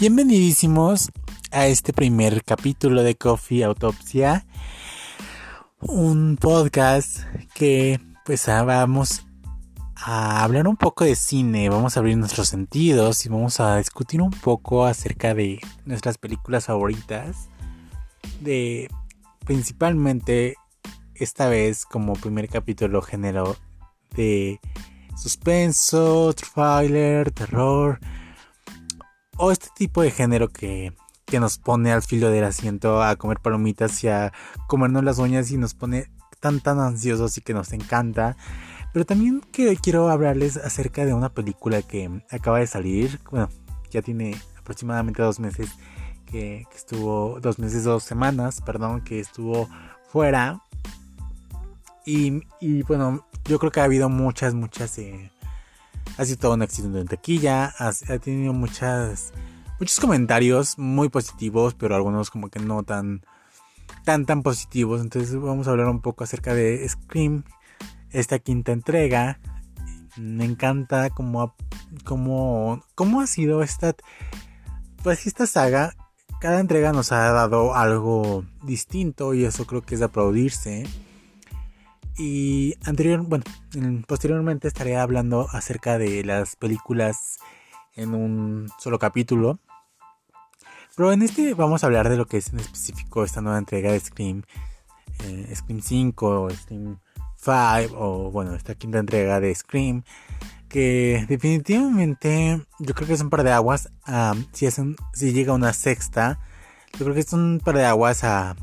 Bienvenidísimos a este primer capítulo de Coffee Autopsia, un podcast que pues ah, vamos a hablar un poco de cine, vamos a abrir nuestros sentidos y vamos a discutir un poco acerca de nuestras películas favoritas, de principalmente esta vez como primer capítulo género de suspenso, thriller, terror o este tipo de género que, nos pone al filo del asiento a comer palomitas y a comernos las uñas y nos pone tan tan ansiosos y que nos encanta. Pero también que quiero hablarles acerca de una película que acaba de salir. Bueno, ya tiene aproximadamente dos meses que, estuvo, dos meses, dos semanas, perdón, que estuvo fuera. Y, bueno, yo creo que ha habido muchas, muchas eh, ha sido todo un éxito en taquilla, ha, tenido muchas, muchos comentarios muy positivos, pero algunos como que no tan, tan, tan positivos. Entonces vamos a hablar un poco acerca de Scream, esta quinta entrega. Me encanta cómo, cómo, cómo ha sido esta, pues esta saga. Cada entrega nos ha dado algo distinto y eso creo que es de aplaudirse. Y anterior, bueno, posteriormente estaré hablando acerca de las películas en un solo capítulo. Pero en este vamos a hablar de lo que es en específico esta nueva entrega de Scream. Eh, Scream 5, Scream 5 o bueno, esta quinta entrega de Scream. Que definitivamente yo creo que es un par de aguas. si, es si llega una sexta, yo creo que es un par de aguas a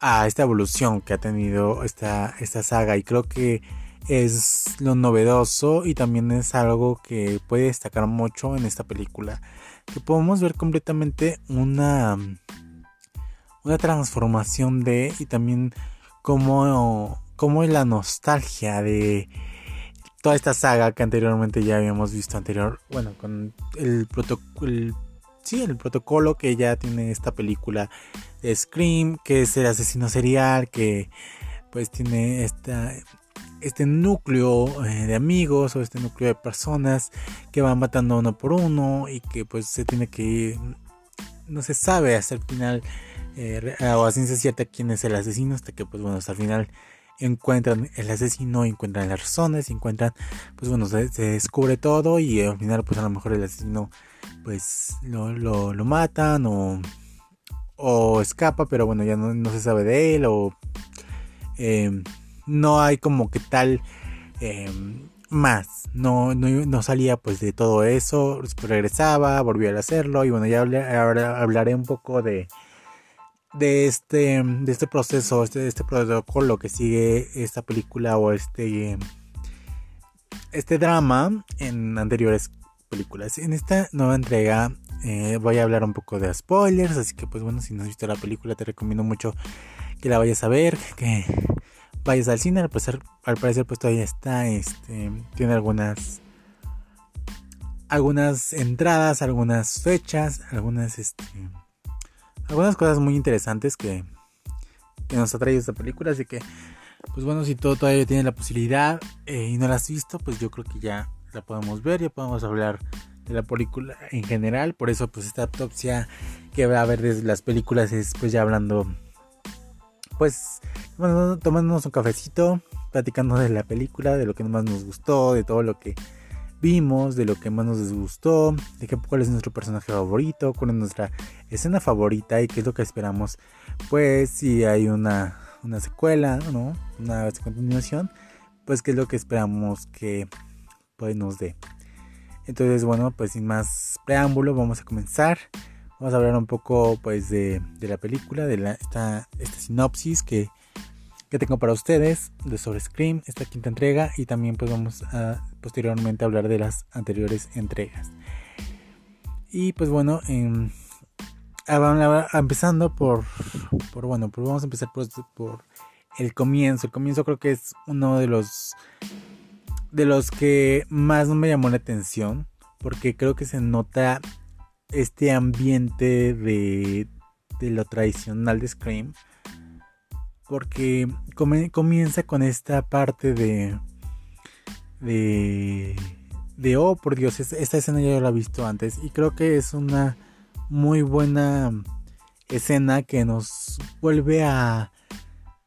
a esta evolución que ha tenido esta, esta saga. Y creo que es lo novedoso y también es algo que puede destacar mucho en esta película que podemos ver completamente una una transformación de y también como como la nostalgia de toda esta saga que anteriormente ya habíamos visto anterior bueno con el protocolo sí, el protocolo que ya tiene esta película de Scream, que es el asesino serial, que pues tiene este núcleo eh, de amigos o este núcleo de personas que van matando uno por uno y que pues se tiene que ir, no se sabe hasta el final eh, o a ciencia cierta quién es el asesino hasta que pues bueno hasta el final encuentran el asesino, encuentran las razones, encuentran, pues bueno, se, descubre todo y al final pues a lo mejor el asesino pues lo, lo, matan o, o escapa, pero bueno, ya no, se sabe de él o em, no hay como que tal em, más, no, no, salía pues de todo eso, regresaba, volvió a hacerlo y bueno, ya ahora hablaré un poco de de este de este proceso, este, este protocolo que sigue esta película o este este drama en anteriores películas. En esta nueva entrega eh, voy a hablar un poco de spoilers, así que pues bueno, si no has visto la película te recomiendo mucho que la vayas a ver, que vayas al cine, al parecer, al parecer pues todavía está, este, tiene algunas algunas entradas, algunas fechas, algunas este, algunas cosas muy interesantes que, nos ha traído esta película, así que pues bueno, si todo todavía tiene la posibilidad eh, y no la has visto, pues yo creo que ya la podemos ver, ya podemos hablar de la película en general. Por eso, pues esta autopsia que va a ver desde las películas es pues ya hablando, pues tomándonos un cafecito, platicando de la película, de lo que más nos gustó, de todo lo que vimos, de lo que más nos disgustó, de qué, cuál es nuestro personaje favorito, cuál es nuestra escena favorita y qué es lo que esperamos. Pues si hay una, una secuela, ¿no? Una continuación, pues qué es lo que esperamos que pues nos dé. Entonces, bueno, pues sin más preámbulo, vamos a comenzar. Vamos a hablar un poco pues de, la película, de la, esta, esta sinopsis que, que tengo para ustedes de sobre Scream, esta quinta entrega, y también pues vamos a posteriormente hablar de las anteriores entregas. Y pues bueno, em, empezando por, por, bueno, pues vamos a empezar por, por el comienzo. El comienzo creo que es uno de los de los que más me llamó la atención porque creo que se nota este ambiente de, de lo tradicional de Scream porque comienza con esta parte de de de oh por Dios, esta escena ya la he visto antes y creo que es una muy buena escena que nos vuelve a,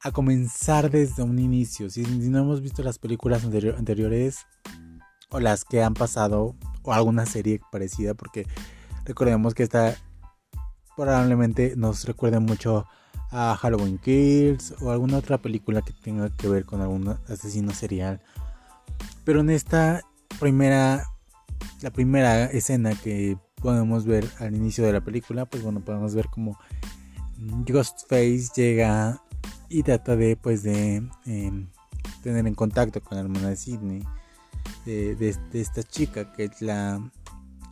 a comenzar desde un inicio. Si, no hemos visto las películas anteriores o las que han pasado o alguna serie parecida, porque recordemos que esta probablemente nos recuerde mucho a Halloween Kills o alguna otra película que tenga que ver con algún asesino serial. Pero en esta primera, la primera escena que podemos ver al inicio de la película, pues bueno, podemos ver como Ghostface llega y trata de, pues, de em, tener en contacto con la hermana de Sidney, de, esta chica que es la,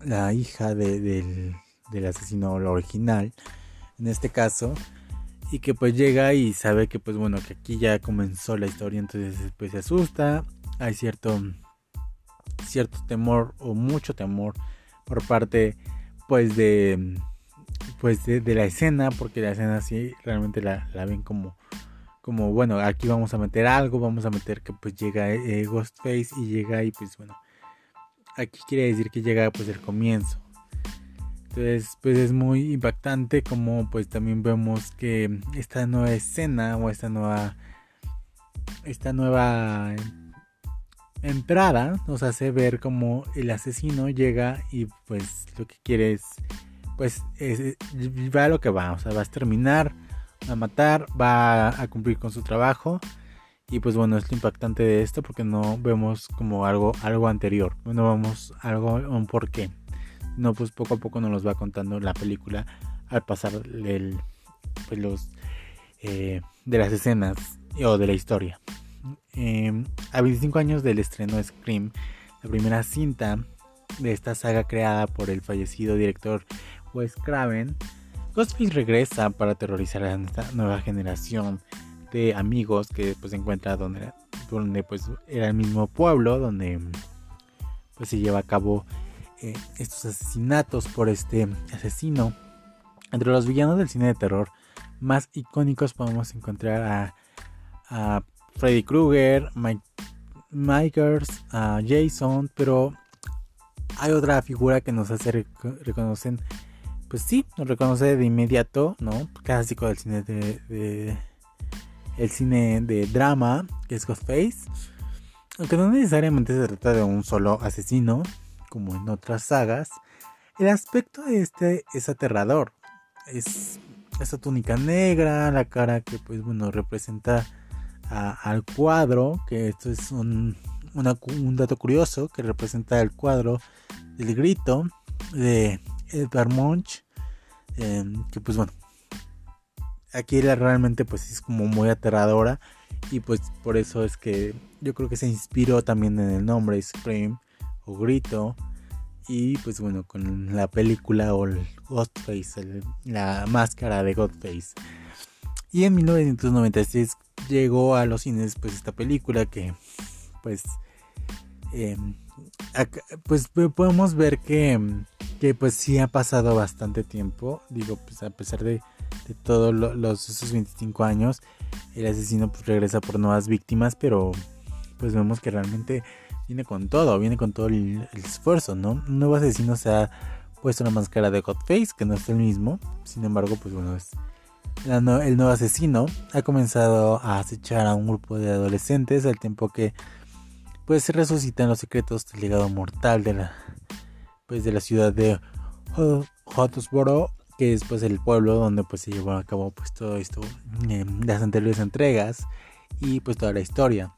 la hija del, del asesino original, en este caso, y que pues llega y sabe que pues bueno, que aquí ya comenzó la historia, entonces pues se asusta, hay cierto cierto temor o mucho temor por parte pues de pues de, la escena porque la escena sí realmente la, ven como como bueno aquí vamos a meter algo vamos a meter que pues llega eh, Ghostface y llega y pues bueno aquí quiere decir que llega pues el comienzo entonces pues es muy impactante como pues también vemos que esta nueva escena o esta nueva esta nueva entrada nos hace ver como el asesino llega y pues lo que quiere es pues va a lo que va, o sea, va a terminar, a matar, va a cumplir con su trabajo y pues bueno, es lo impactante de esto porque no vemos como algo algo anterior, no vemos algo un porqué. No, pues poco a poco nos los va contando la película al pasar el, pues los eh, de las escenas o de la historia. Em, a 25 años del estreno de Scream, la primera cinta de esta saga creada por el fallecido director Wes Craven, Ghostface regresa para aterrorizar a esta nueva generación de amigos que pues se encuentra donde, donde pues era el mismo pueblo donde pues se lleva a cabo eh, estos asesinatos por este asesino. Entre los villanos del cine de terror más icónicos podemos encontrar a, a Freddy Krueger, Mike Myers, Jason, pero hay otra figura que nos hace reconocen, pues sí, nos reconoce de inmediato, ¿no? Clásico del cine de, el cine de drama, que es Ghostface. Aunque no necesariamente se trata de un solo asesino, como en otras sagas, el aspecto de este es aterrador. Es esa túnica negra, la cara que pues bueno representa al cuadro, que esto es un, dato curioso que representa el cuadro del grito de Edvard Munch, em, que pues bueno, aquí realmente pues es como muy aterradora y pues por eso es que yo creo que se inspiró también en el nombre Scream o Grito y pues bueno con la película o el Ghostface, la máscara de Ghostface. Y en 1996 llegó a los cines pues esta película que pues em, pues podemos ver que, que pues sí ha pasado bastante tiempo. Digo pues a pesar de, de todos los esos 25 años el asesino pues regresa por nuevas víctimas pero pues vemos que realmente viene con todo viene con todo el, esfuerzo no un nuevo asesino se ha puesto la máscara de Godface que no es el mismo. Sin embargo pues bueno es el nuevo asesino. Ha comenzado a acechar a un grupo de adolescentes al tiempo que pues resucitan los secretos del legado mortal de la pues de la ciudad de Hotspur que es pues el pueblo donde pues se llevó a cabo pues todo esto las anteriores entregas y pues toda la historia.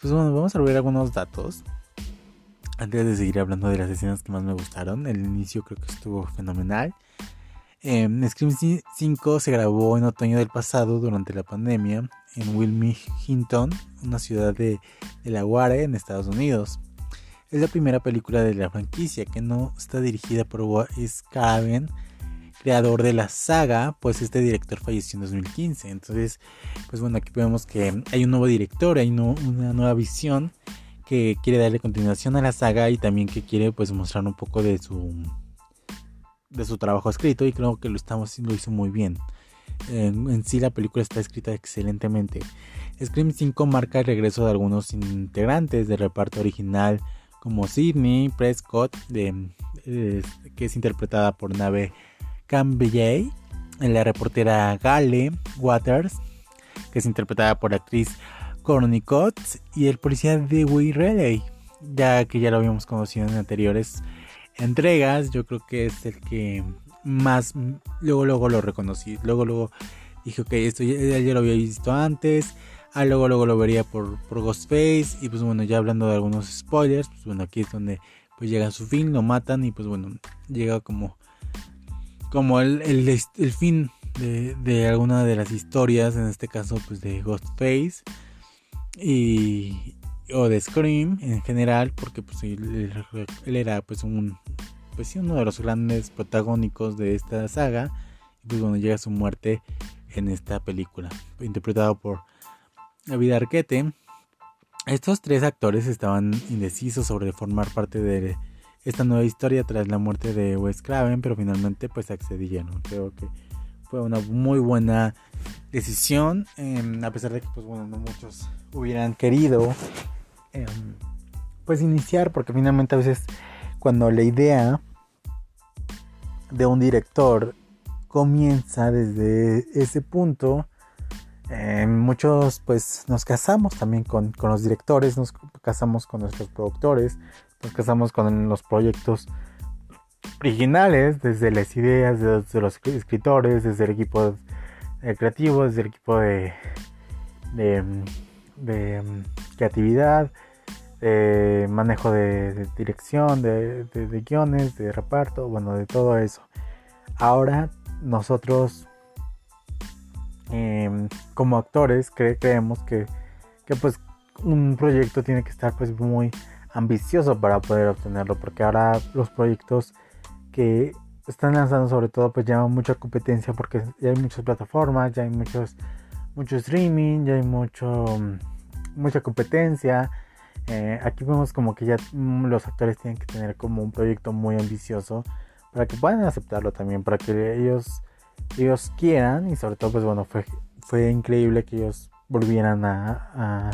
Pues bueno vamos a ver algunos datos. Antes de seguir hablando de las escenas que más me gustaron el inicio creo que estuvo fenomenal. Eh, Scream 5 se grabó en otoño del pasado durante la pandemia en Wilmington, una ciudad de Delaware en Estados Unidos. Es la primera película de la franquicia que no está dirigida por Wes Craven, creador de la saga, pues este director falleció en 2015. Entonces, pues bueno, aquí vemos que hay un nuevo director, hay una nueva visión que quiere darle continuación a la saga y también que quiere pues mostrar un poco de su de su trabajo escrito y creo que lo estamos lo hizo muy bien. En, sí la película está escrita excelentemente. Scream 5 marca el regreso de algunos integrantes del reparto original como Sidney Prescott, que es interpretada por Nave Campbell, la reportera Gale Waters, que es interpretada por la actriz Courtney Coates, y el policía Dewey Riley, ya que ya lo habíamos conocido en anteriores entregas, yo creo que es el que más luego luego lo reconocí, luego luego dije ok esto ya, ya lo había visto antes, ah luego luego lo vería por, por Ghostface y pues bueno ya hablando de algunos spoilers, pues bueno aquí es donde pues llega su fin, lo matan y pues bueno llega como como el, el, fin de, de, alguna de las historias, en este caso pues de Ghostface y o de Scream en general, porque pues él, era pues un pues uno de los grandes protagónicos de esta saga y pues bueno llega su muerte en esta película, interpretado por David Arquette. Estos tres actores estaban indecisos sobre formar parte de esta nueva historia tras la muerte de Wes Craven, pero finalmente pues accedieron. Creo que fue una muy buena decisión, em, a pesar de que pues bueno, no muchos hubieran querido em, pues iniciar, porque finalmente a veces cuando la idea de un director comienza desde ese punto, em, muchos pues nos casamos también con, con, los directores, nos casamos con nuestros productores, nos casamos con los proyectos originales, desde las ideas de, los escritores, desde el equipo eh, creativo, desde el equipo de mm, creatividad, de manejo de, dirección, de, guiones, de reparto, bueno, de todo eso. Ahora nosotros em, como actores creemos que, que pues un proyecto tiene que estar pues muy ambicioso para poder obtenerlo, porque ahora los proyectos que están lanzando sobre todo pues llaman mucha competencia porque ya hay muchas plataformas, ya hay muchos mucho streaming, ya hay mucho mucha competencia. Eh, aquí vemos como que ya mm, los actores tienen que tener como un proyecto muy ambicioso para que puedan aceptarlo también, para que ellos ellos quieran y sobre todo pues bueno fue fue increíble que ellos volvieran a, a,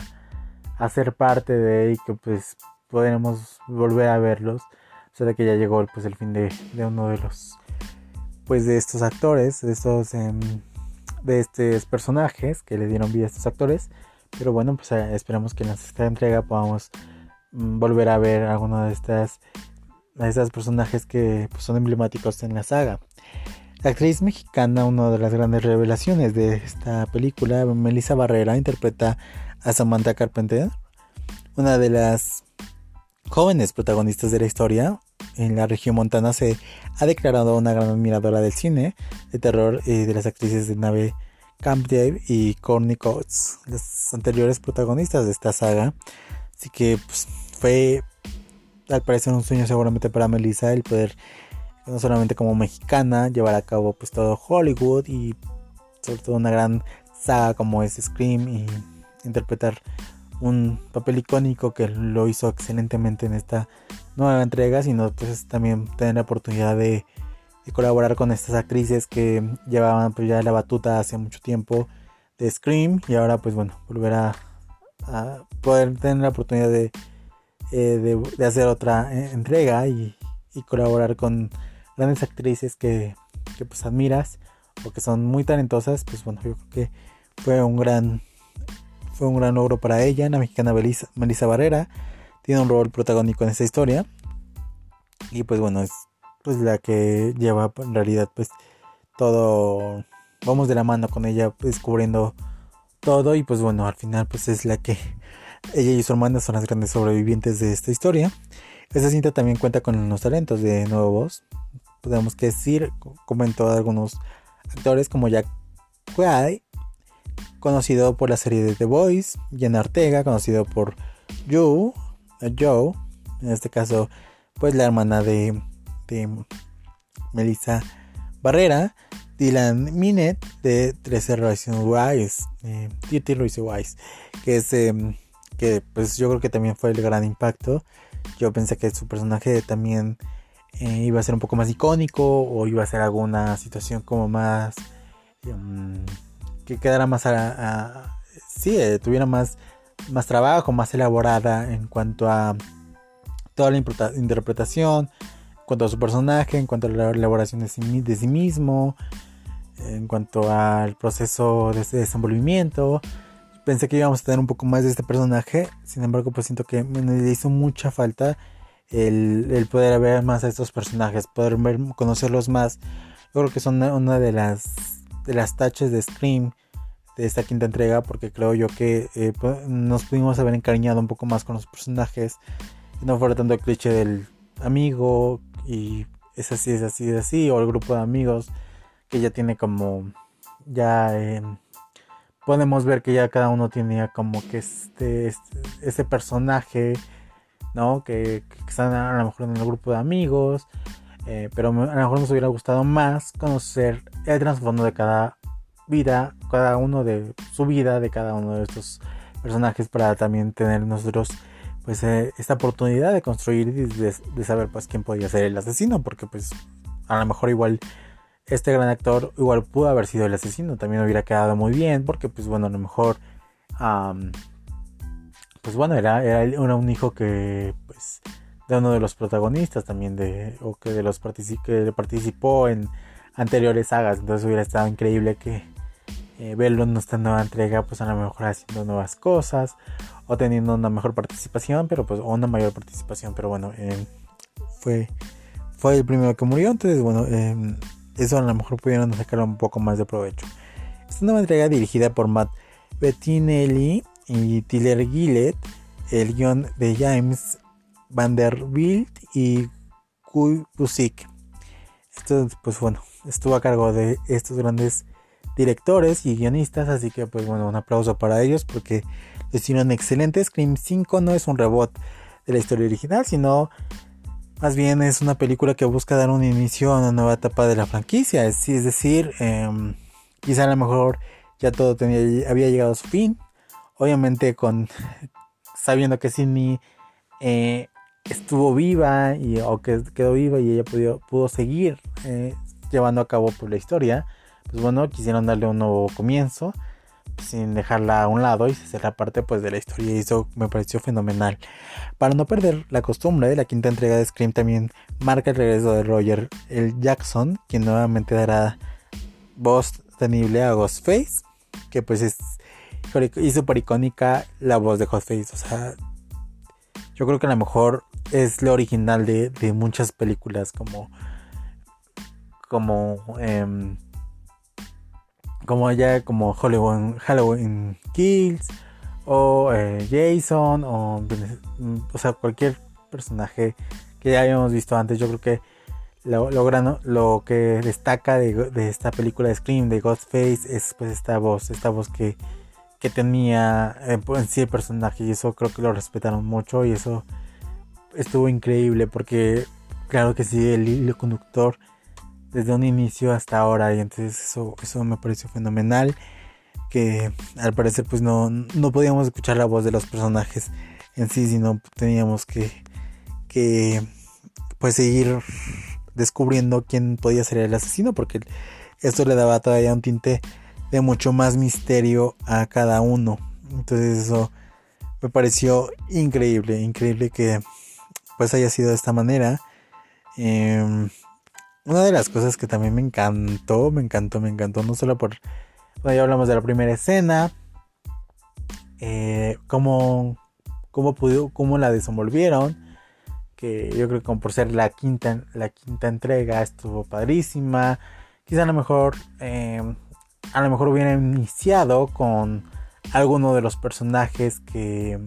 a ser parte de y que pues podremos volver a verlos. O sea, de que ya llegó pues el fin de, uno de los pues de estos actores, de estos em, de estos personajes que le dieron vida a estos actores. Pero bueno, pues eh, esperamos que en esta entrega podamos mm, volver a ver alguno de estas de estos personajes que pues, son emblemáticos en la saga. La actriz mexicana, una de las grandes revelaciones de esta película, Melissa Barrera, interpreta a Samantha Carpenter, una de las jóvenes protagonistas de la historia. En la región montana se ha declarado una gran admiradora del cine de terror y de las actrices de nave Camp Dave y Courtney Coates, las anteriores protagonistas de esta saga. Así que pues, fue al parecer un sueño seguramente para Melissa el poder no solamente como mexicana llevar a cabo pues todo Hollywood y sobre todo una gran saga como es Scream y interpretar un papel icónico que lo hizo excelentemente en esta nueva entrega, sino pues también tener la oportunidad de, colaborar con estas actrices que llevaban pues ya la batuta hace mucho tiempo de Scream y ahora pues bueno, volver a, poder tener la oportunidad de, eh, de, hacer otra eh, entrega y, colaborar con grandes actrices que, que pues admiras o que son muy talentosas, pues bueno, yo creo que fue un gran fue un gran logro para ella. La mexicana Melissa, Barrera tiene un rol protagónico en esta historia. Y pues bueno, es pues la que lleva en realidad pues todo. Vamos de la mano con ella descubriendo todo. Y pues bueno, al final pues es la que ella y su hermana son las grandes sobrevivientes de esta historia. Esta cinta también cuenta con los talentos de Podemos decir, comentó algunos actores como Jack Quaid, conocido por la serie de The Boys, Jen Ortega, conocido por Joe, Joe, en este caso, pues la hermana de, Melissa Barrera, Dylan Minet de 13 Reasons Wise, eh, Wise, que es em, que pues yo creo que también fue el gran impacto. Yo pensé que su personaje también eh, iba a ser un poco más icónico o iba a ser alguna situación como más em, que quedara más a, sí, eh, tuviera más, más trabajo, más elaborada en cuanto a toda la interpretación, en cuanto a su personaje, en cuanto a la elaboración de sí, mismo, en cuanto al proceso de desenvolvimiento. Pensé que íbamos a tener un poco más de este personaje, sin embargo, pues siento que me hizo mucha falta el, poder ver más a estos personajes, poder ver, conocerlos más. Yo creo que son una, de las de las taches de Scream de esta quinta entrega, porque creo yo que eh, nos pudimos haber encariñado un poco más con los personajes y no fuera tanto el cliché del amigo y es así, es así, es así, o el grupo de amigos que ya tiene como ya em, podemos ver que ya cada uno tenía como que este, este ese personaje ¿no? Que, están a lo mejor en el grupo de amigos, eh, pero a lo mejor nos hubiera gustado más conocer el trasfondo de cada vida, cada uno de su vida, de cada uno de estos personajes para también tener nosotros pues eh, esta oportunidad de construir y de, saber pues quién podía ser el asesino, porque pues a lo mejor igual este gran actor igual pudo haber sido el asesino, también hubiera quedado muy bien, porque pues bueno, a lo mejor pues bueno, era, era, un hijo que, pues, de uno de los protagonistas también, de, o que de los que participó en anteriores sagas, entonces hubiera estado increíble que eh, verlo en esta nueva entrega, pues a lo mejor haciendo nuevas cosas, o teniendo una mejor participación, pero pues, o una mayor participación, pero bueno, eh, fue, fue el primero que murió, entonces bueno, eh, eso a lo mejor pudieron sacar un poco más de provecho. Esta nueva entrega dirigida por Matt Bettinelli y Tiller Gillett, el guion de James Vanderbilt y Kuy Busik. Esto, pues bueno, estuvo a cargo de estos grandes directores y guionistas, así que pues bueno, un aplauso para ellos porque hicieron excelente. Scream 5 no es un reboot de la historia original, sino más bien es una película que busca dar un inicio a una nueva etapa de la franquicia. Es, es decir, em, quizá a lo mejor ya todo tenía, había llegado a su fin, obviamente con sabiendo que Sidney eh, estuvo viva y, o que quedó viva y ella pudo, pudo seguir eh, llevando a cabo pues, la historia, pues bueno, quisieron darle un nuevo comienzo sin dejarla a un lado y la parte pues de la historia y eso me pareció fenomenal. Para no perder la costumbre, la quinta entrega de Scream también marca el regreso de Roger el Jackson, quien nuevamente dará voz tenible a Ghostface, que pues es y súper icónica la voz de Ghostface. O sea, yo creo que a lo mejor es lo original de, muchas películas como como em, como ya como Halloween, Halloween Kills o eh, Jason o, o sea cualquier personaje que ya habíamos visto antes yo creo que lo, lo, lo que destaca de, de, esta película de Scream de Ghostface es pues esta voz esta voz que que tenía eh, en sí el personaje y eso creo que lo respetaron mucho y eso estuvo increíble porque claro que sí el hilo conductor desde un inicio hasta ahora y entonces eso, eso me pareció fenomenal que al parecer pues no, no podíamos escuchar la voz de los personajes en sí sino teníamos que, que pues seguir descubriendo quién podía ser el asesino porque esto le daba todavía un tinte de mucho más misterio a cada uno. Entonces eso me pareció increíble, increíble que pues haya sido de esta manera. Em, una de las cosas que también me encantó, me encantó, me encantó, no solo por, bueno, ya hablamos de la primera escena, eh, cómo, cómo, pudo, cómo la desenvolvieron, que yo creo que por ser la quinta, la quinta entrega estuvo padrísima, quizá a lo mejor em, a lo mejor hubiera iniciado con alguno de los personajes que,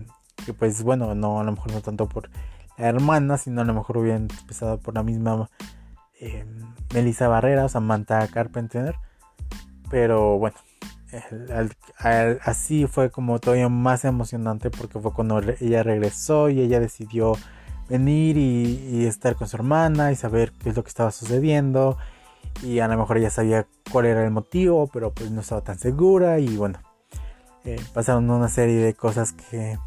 que, pues bueno, no a lo mejor no tanto por la hermana, sino a lo mejor hubieran empezado por la misma eh, Melissa Barrera, Samantha Carpenter, pero bueno, así fue como todavía más emocionante porque fue cuando ella regresó y ella decidió venir y estar con su hermana y saber qué es lo que estaba sucediendo y a lo mejor ella sabía cuál era el motivo, pero pues no estaba tan segura y bueno, eh, pasaron una serie de cosas que,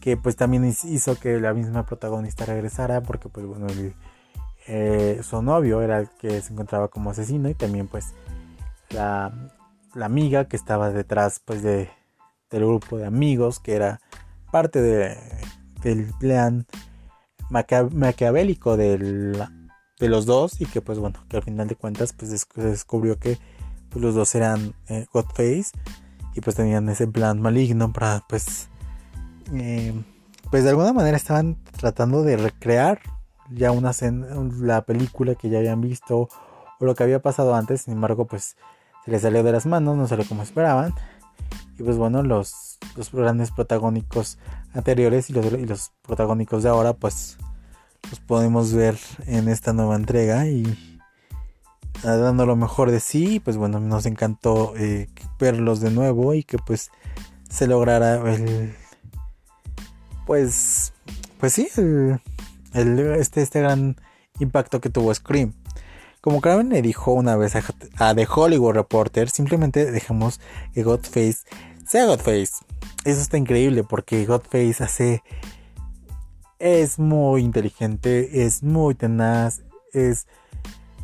que pues también hizo que la misma protagonista regresara porque pues bueno, eh, su novio era el que se encontraba como asesino y también pues la, la amiga que estaba detrás pues de, del grupo de amigos que era parte de, del plan maquiavélico de los dos y que pues bueno, que al final de cuentas pues se descubrió que pues, los dos eran eh, Godface y pues tenían ese plan maligno para pues eh, pues de alguna manera estaban tratando de recrear ya una la película que ya habían visto o lo que había pasado antes, sin embargo pues se les salió de las manos, no salió como esperaban. Y pues bueno los, los grandes protagónicos anteriores y los, y los protagónicos de ahora pues los podemos ver en esta nueva entrega y dando lo mejor de sí pues bueno nos encantó eh, verlos de nuevo y que pues se lograra el pues pues sí el, este, este gran impacto que tuvo Scream. Como Kraven le dijo una vez a, a, The Hollywood Reporter simplemente dejamos que Godface sea Godface eso está increíble porque Godface hace es muy inteligente es muy tenaz es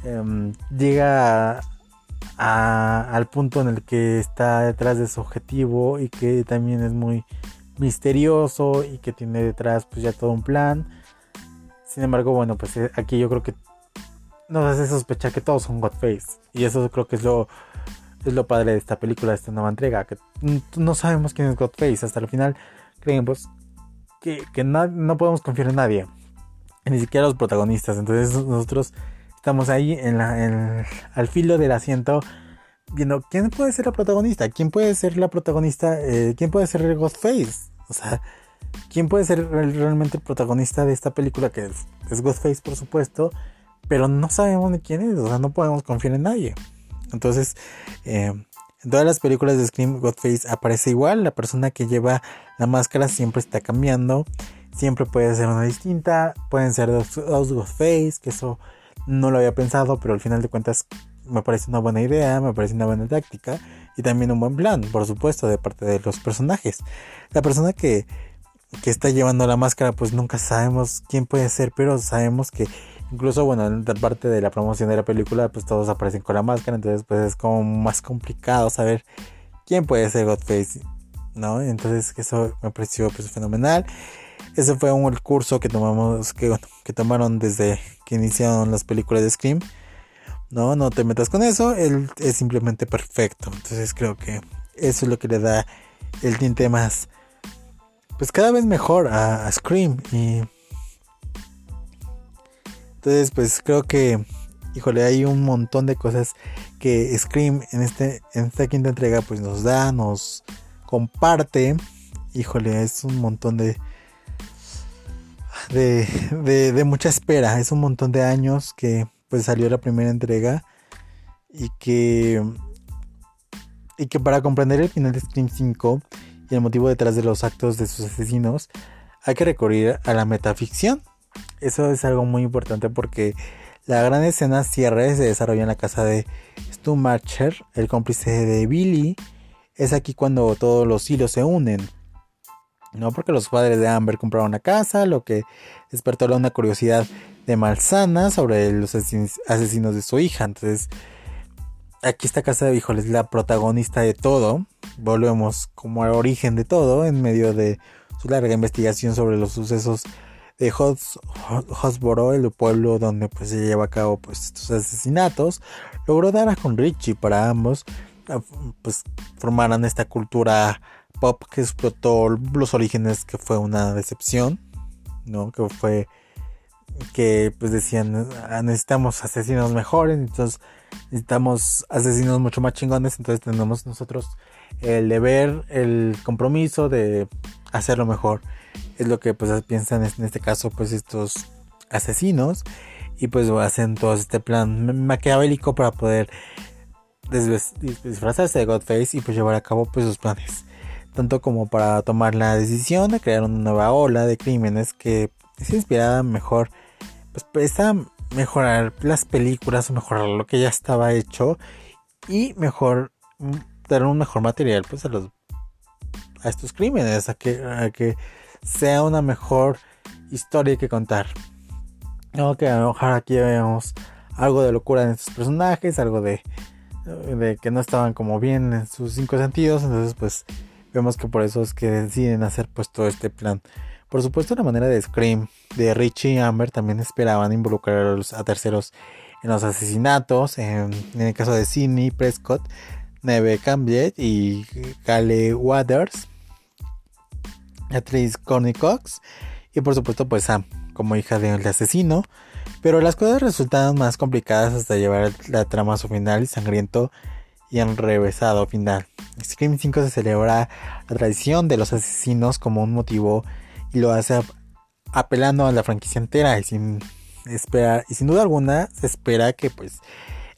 Em, llega al punto en el que está detrás de su objetivo y que también es muy misterioso y que tiene detrás pues ya todo un plan. Sin embargo, bueno, pues eh, aquí yo creo que nos hace sospechar que todos son Godface. Y eso creo que es lo, es lo padre de esta película, de esta nueva entrega. Que no sabemos quién es Godface. Hasta el final creemos que, no podemos confiar en nadie. Ni siquiera los protagonistas. Entonces nosotros Estamos ahí en la, al filo del asiento viendo quién puede ser la protagonista, quién puede ser la protagonista, eh, quién puede ser el Ghostface. O sea, quién puede ser realmente el protagonista de esta película que es, Ghostface, por supuesto, pero no sabemos de quién es, o sea, no podemos confiar en nadie. Entonces, eh, en todas las películas de Scream, Ghostface aparece igual, la persona que lleva la máscara siempre está cambiando, siempre puede ser una distinta, pueden ser dos, Ghostface, que eso no lo había pensado, pero al final de cuentas me parece una buena idea, me parece una buena táctica y también un buen plan, por supuesto, de parte de los personajes. La persona que, que está llevando la máscara, pues nunca sabemos quién puede ser, pero sabemos que incluso, bueno, en parte de la promoción de la película, pues todos aparecen con la máscara, entonces pues es como más complicado saber quién puede ser Godface, ¿no? Entonces eso me pareció pues fenomenal. Ese fue un curso que tomamos, que, tomaron desde que iniciaron las películas de Scream. No, no te metas con eso, él es simplemente perfecto. Entonces creo que eso es lo que le da el tinte más, pues cada vez mejor a, Scream. Y entonces pues creo que, híjole, hay un montón de cosas que Scream en, este, en esta quinta entrega pues nos da, nos comparte. Híjole, es un montón de de, de, mucha espera. Es un montón de años que pues salió la primera entrega y que y que para comprender el final de Scream 5 y el motivo detrás de los actos de sus asesinos hay que recurrir a la metaficción. Eso es algo muy importante porque la gran escena cierre se desarrolla en la casa de Stu Marcher, el cómplice de Billy. Es aquí cuando todos los hilos se unen. ¿no? Porque los padres de Amber compraron una casa, lo que despertó una curiosidad de Malsana sobre los asesinos de su hija. Entonces, aquí esta casa de híjole es la protagonista de todo. Volvemos como al origen de todo en medio de su larga investigación sobre los sucesos de Hosboro, el pueblo donde pues se lleva a cabo pues estos asesinatos. Logró dar a con Richie para ambos pues formaran esta cultura pop que explotó los orígenes que fue una decepción, ¿no? Que fue que pues decían ah, necesitamos asesinos mejores, entonces necesitamos asesinos mucho más chingones, entonces tenemos nosotros el deber, el compromiso de hacerlo mejor. Es lo que pues piensan en este caso pues estos asesinos. Y pues hacen todo este plan maquiavélico para poder disfrazarse de Godface y pues llevar a cabo pues sus planes. Tanto como para tomar la decisión de crear una nueva ola de crímenes que es inspirada mejor, pues para mejorar las películas o mejorar lo que ya estaba hecho y mejor mm, dar un mejor material pues a los a estos crímenes, a que sea una mejor historia que contar. No, a lo mejor aquí vemos algo de locura en estos personajes, algo de, que no estaban como bien en sus cinco sentidos, entonces pues Vemos que por eso es que deciden hacer pues todo este plan Por supuesto, la manera de Scream de Richie y Amber también esperaban involucrar a, terceros en los asesinatos. En, el caso de Sidney Prescott, Neve Campbell y Kale Waters, actriz Connie Cox y por supuesto pues Sam como hija del asesino. Pero las cosas resultaron más complicadas hasta llevar la trama a su final sangriento y enrevesado final. Scream 5 se celebra la tradición de los asesinos como un motivo y lo hace apelando a la franquicia entera y sin esperar y sin duda alguna se espera que pues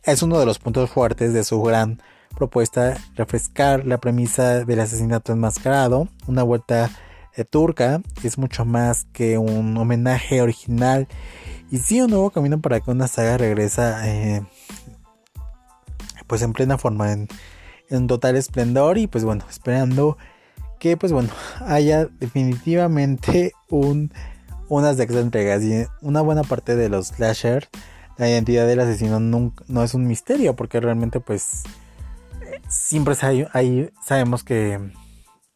es uno de los puntos fuertes de su gran propuesta refrescar la premisa del asesinato enmascarado, una vuelta de turca, es mucho más que un homenaje original. Y sí un nuevo camino para que una saga regresa eh, pues en plena forma, en, total esplendor. Y pues bueno, esperando que pues bueno, haya definitivamente un, unas sexta entregas. Y una buena parte de los slasher, la identidad del asesino no es un misterio porque realmente pues siempre hay, sabemos que,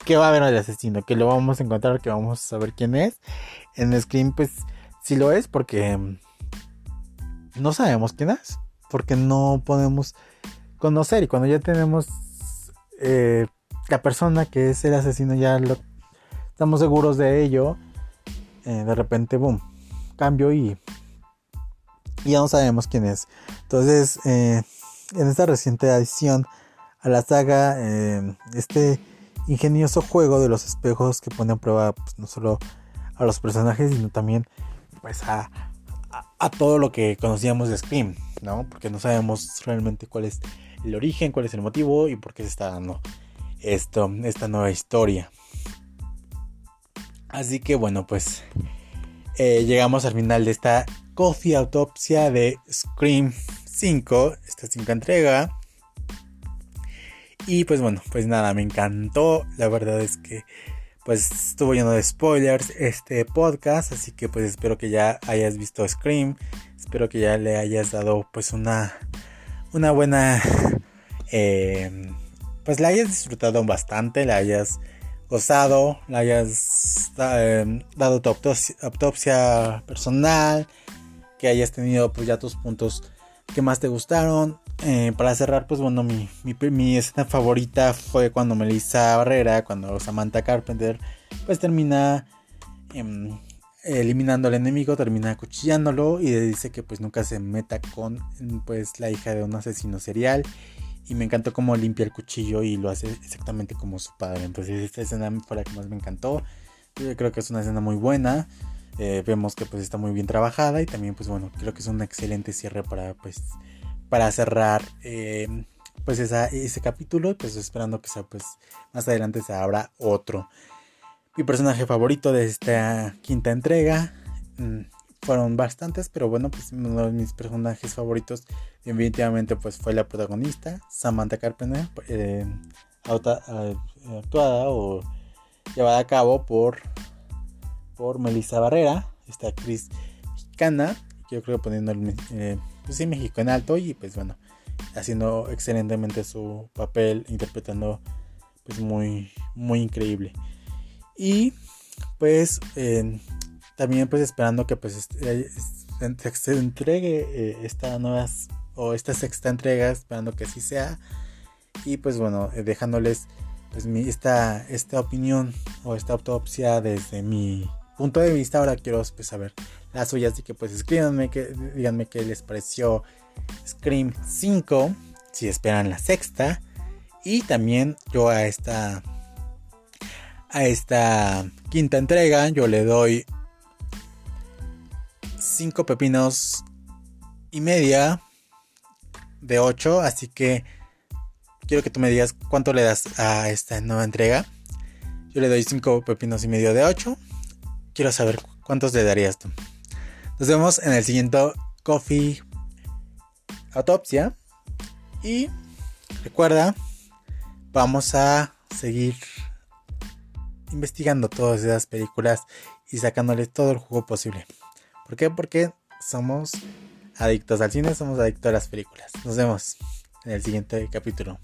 que va a haber el asesino, que lo vamos a encontrar, que vamos a saber quién es. En Scream pues sí lo es porque no sabemos quién es, porque no podemos conocer y cuando ya tenemos eh, la persona que es el asesino ya lo, estamos seguros de ello eh, de repente boom cambio y, ya no sabemos quién es entonces eh, en esta reciente adición a la saga este ingenioso juego de los espejos que pone a prueba pues, no solo a los personajes sino también pues a, a, todo lo que conocíamos de Scream no porque no sabemos realmente cuál es el origen, cuál es el motivo y por qué se está dando esto, esta nueva historia. Así que bueno, pues eh, llegamos al final de esta Coffee Autopsia de Scream 5, esta 5 entrega. Y pues bueno, pues nada, me encantó. La verdad es que pues estuvo lleno de spoilers este podcast, así que pues espero que ya hayas visto Scream, espero que ya le hayas dado pues una una buena eh, pues la hayas disfrutado bastante, la hayas gozado, la hayas eh, dado tu autopsia, personal, que hayas tenido pues ya tus puntos que más te gustaron. Eh, para cerrar, pues bueno, mi, escena favorita fue cuando Melissa Barrera, cuando Samantha Carpenter, pues termina em, eliminando al enemigo, termina acuchillándolo y le dice que pues nunca se meta con pues la hija de un asesino serial y me encantó cómo limpia el cuchillo y lo hace exactamente como su padre. Entonces esta escena fue la que más me encantó. Yo creo que es una escena muy buena. Eh, vemos que pues está muy bien trabajada y también pues bueno, creo que es un excelente cierre para pues para cerrar eh, pues ese capítulo pues esperando que sea pues más adelante se abra otro. Mi personaje favorito de esta quinta entrega mm, fueron bastantes, pero bueno, pues uno de mis personajes favoritos definitivamente pues fue la protagonista, Samantha Carpenter, eh, eh, actuada o llevada a cabo por, por Melissa Barrera, esta actriz mexicana, yo creo poniendo el eh, pues sí, México en alto y pues bueno, haciendo excelentemente su papel, interpretando pues muy, muy increíble. Y pues también pues esperando que pues eh, se entregue eh, esta nueva o esta sexta entrega, esperando que así sea. Y pues bueno, eh, dejándoles pues mi, esta, esta opinión o esta autopsia desde mi punto de vista. Ahora quiero pues saber las suyas, así que pues escríbanme, díganme qué les pareció Scream 5, si esperan la sexta. Y también yo a esta a esta quinta entrega yo le doy 5 pepinos y media de 8. Así que quiero que tú me digas cuánto le das a esta nueva entrega. Yo le doy 5 pepinos y medio de 8. Quiero saber cuántos le darías tú. Nos vemos en el siguiente Coffee Autopsia. Y recuerda, vamos a seguir investigando todas esas películas y sacándole todo el jugo posible. ¿Por qué? Porque somos adictos al cine, somos adictos a las películas. Nos vemos en el siguiente capítulo.